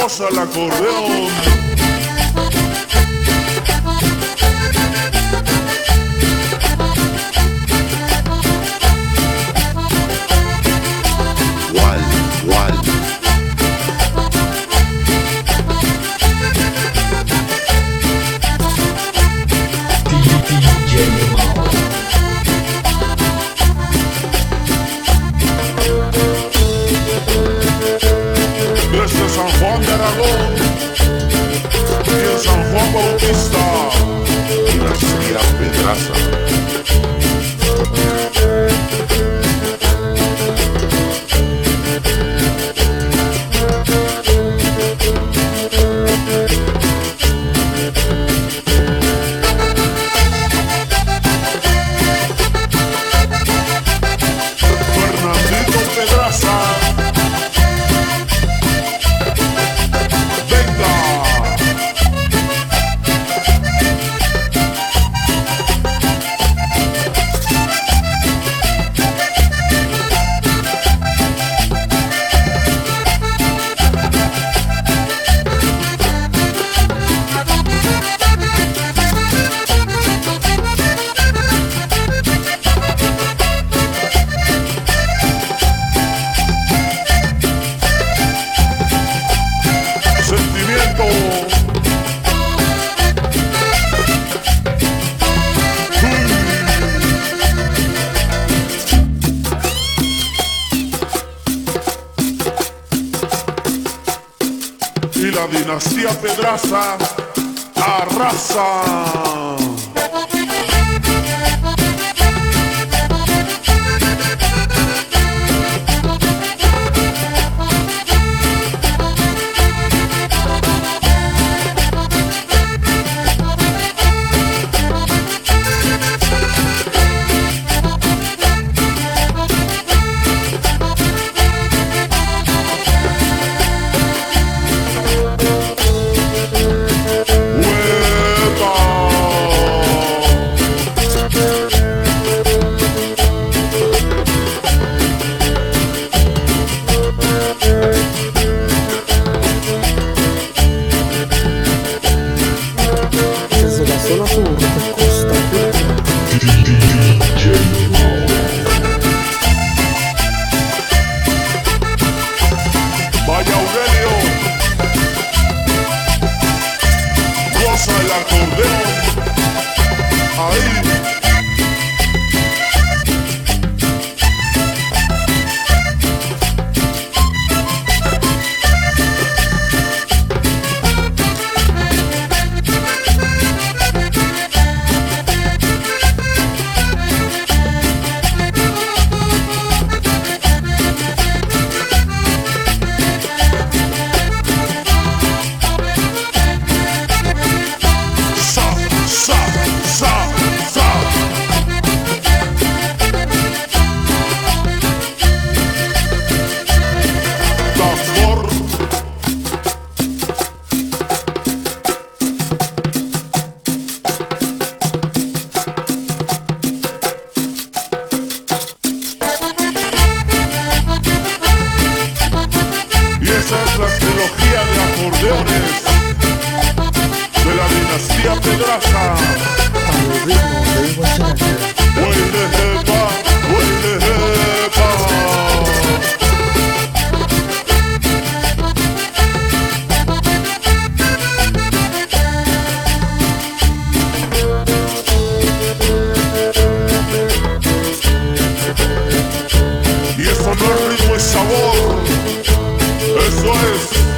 goza el acordeón. San Juan de Aragón y en San Juan Bautista. Dinastía Pedraza. La dinastía Pedraza arrasa. Vaya Aurelio, goza el acordeón. Ahí, Za. Y esta es la trilogía de acordeones de la dinastía Pedraza. original, they were champions. What in the hip hop? What in the hip hop? Y eso no es ritmo, es sabor. Eso es.